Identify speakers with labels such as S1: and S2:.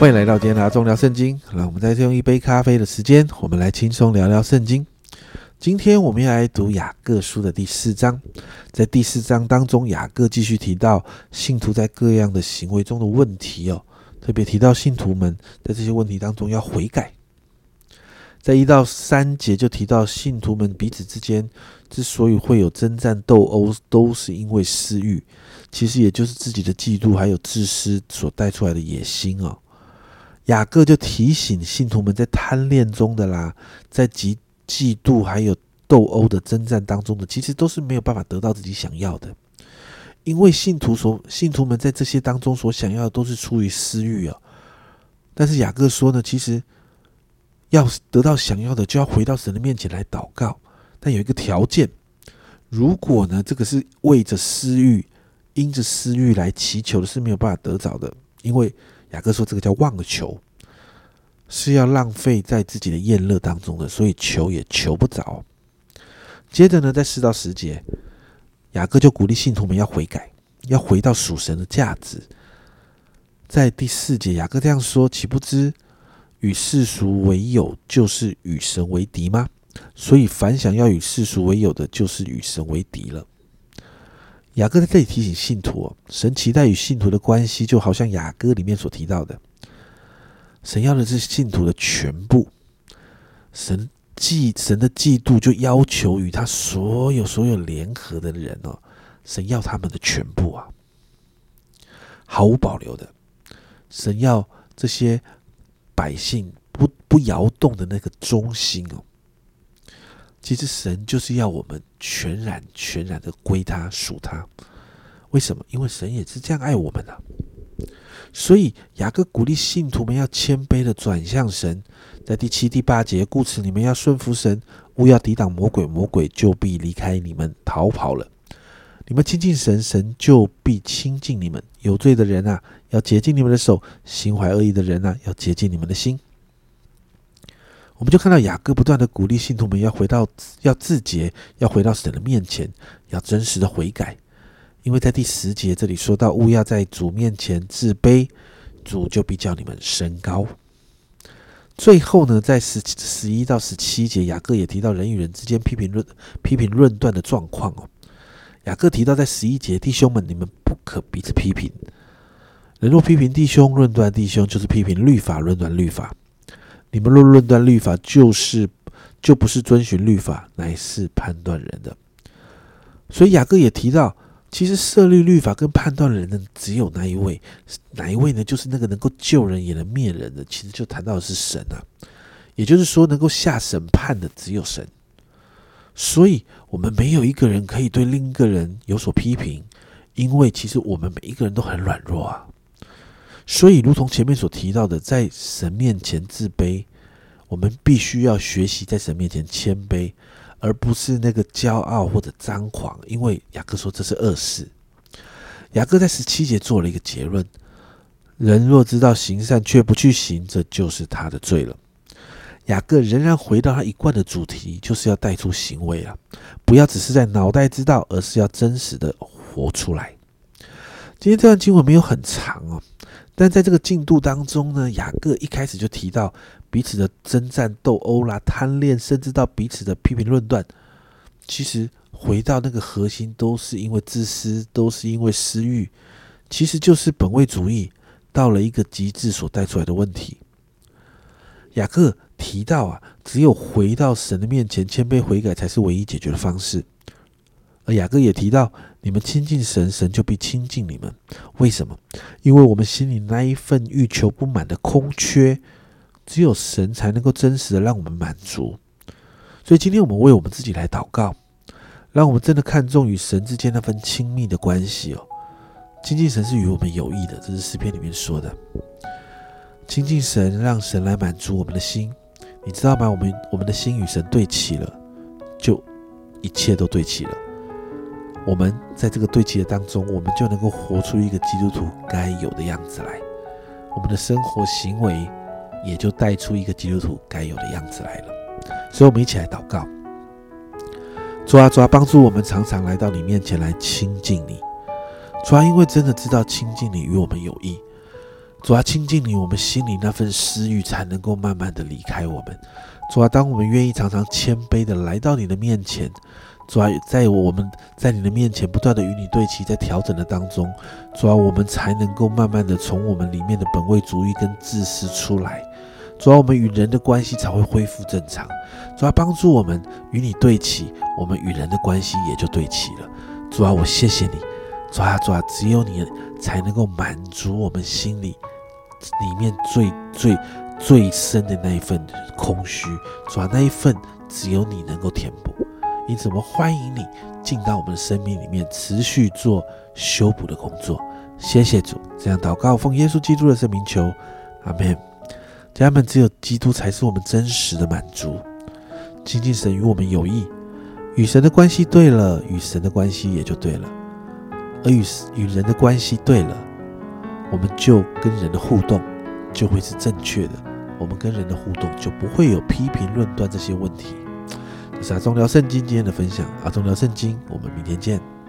S1: 欢迎来到今天的中聊圣经。让我们在这用一杯咖啡的时间，我们来轻松聊聊圣经。今天我们要来读雅各书的第四章。在第四章当中，雅各继续提到信徒在各样的行为中的问题哦，特别提到信徒们在这些问题当中要悔改。在一到三节就提到信徒们彼此之间之所以会有征战斗殴，都是因为私欲，其实也就是自己的嫉妒还有自私所带出来的野心哦。雅各就提醒信徒们，在贪恋中的啦，在嫉嫉妒还有斗殴的征战当中的，其实都是没有办法得到自己想要的，因为信徒所信徒们在这些当中所想要的都是出于私欲啊。但是雅各说呢，其实要得到想要的，就要回到神的面前来祷告，但有一个条件，如果呢这个是为着私欲，因着私欲来祈求的，是没有办法得着的，因为。雅各说：“这个叫妄求，是要浪费在自己的宴乐当中的，所以求也求不着。”接着呢，在四到十节，雅各就鼓励信徒们要悔改，要回到属神的价值。在第四节，雅各这样说：“岂不知与世俗为友，就是与神为敌吗？所以凡想要与世俗为友的，就是与神为敌了。”雅各在这里提醒信徒：神期待与信徒的关系，就好像雅各里面所提到的，神要的是信徒的全部。神嫉神的嫉妒，就要求与他所有所有联合的人哦，神要他们的全部啊，毫无保留的。神要这些百姓不不摇动的那个中心哦。其实神就是要我们全然全然的归他属他，为什么？因为神也是这样爱我们的。所以雅各鼓励信徒们要谦卑的转向神，在第七、第八节，故此你们要顺服神，勿要抵挡魔鬼，魔鬼就必离开你们逃跑了。你们亲近神，神就必亲近你们。有罪的人啊，要洁净你们的手；心怀恶意的人啊，要洁净你们的心。我们就看到雅各不断的鼓励信徒们要回到要自洁，要回到神的面前，要真实的悔改。因为在第十节这里说到，勿要在主面前自卑，主就必叫你们升高。最后呢，在十十一到十七节，雅各也提到人与人之间批评论批评论断的状况哦。雅各提到在十一节，弟兄们，你们不可彼此批评。人若批评弟兄，论断弟兄，就是批评律法，论断律法。你们若论断律法，就是就不是遵循律法，乃是判断人的。所以雅各也提到，其实设立律法跟判断人的只有那一位，哪一位呢？就是那个能够救人也能灭人的。其实就谈到的是神啊，也就是说，能够下审判的只有神。所以，我们没有一个人可以对另一个人有所批评，因为其实我们每一个人都很软弱啊。所以，如同前面所提到的，在神面前自卑，我们必须要学习在神面前谦卑，而不是那个骄傲或者张狂。因为雅各说这是恶事。雅各在十七节做了一个结论：人若知道行善却不去行，这就是他的罪了。雅各仍然回到他一贯的主题，就是要带出行为啊，不要只是在脑袋知道，而是要真实的活出来。今天这段经文没有很长哦。但在这个进度当中呢，雅各一开始就提到彼此的征战斗殴啦、贪恋，甚至到彼此的批评论断。其实回到那个核心，都是因为自私，都是因为私欲，其实就是本位主义到了一个极致所带出来的问题。雅各提到啊，只有回到神的面前，谦卑悔改，才是唯一解决的方式。而雅各也提到。你们亲近神，神就必亲近你们。为什么？因为我们心里那一份欲求不满的空缺，只有神才能够真实的让我们满足。所以今天我们为我们自己来祷告，让我们真的看重与神之间那份亲密的关系哦。亲近神是与我们有益的，这是诗篇里面说的。亲近神，让神来满足我们的心。你知道吗？我们我们的心与神对齐了，就一切都对齐了。我们在这个对齐的当中，我们就能够活出一个基督徒该有的样子来，我们的生活行为也就带出一个基督徒该有的样子来了。所以，我们一起来祷告：主啊，主啊，帮助我们常常来到你面前来亲近你。主啊，因为真的知道亲近你与我们有益，主啊，亲近你，我们心里那份私欲才能够慢慢的离开我们。主啊，当我们愿意常常谦卑的来到你的面前，主啊，在我们在你的面前不断的与你对齐，在调整的当中，主啊，我们才能够慢慢的从我们里面的本位主义跟自私出来。主啊，我们与人的关系才会恢复正常。主啊，帮助我们与你对齐，我们与人的关系也就对齐了。主啊，我谢谢你。主啊，主啊，只有你才能够满足我们心里里面最最最深的那一份空虚。主啊，那一份只有你能够填补。因此，我们欢迎你进到我们的生命里面，持续做修补的工作。谢谢主，这样祷告，奉耶稣基督的圣名求，阿门。家人们，只有基督才是我们真实的满足。亲近神与我们有益，与神的关系对了，与神的关系也就对了。而与与人的关系对了，我们就跟人的互动就会是正确的。我们跟人的互动就不会有批评论断这些问题。是阿忠聊圣经今天的分享，阿忠聊圣经，我们明天见。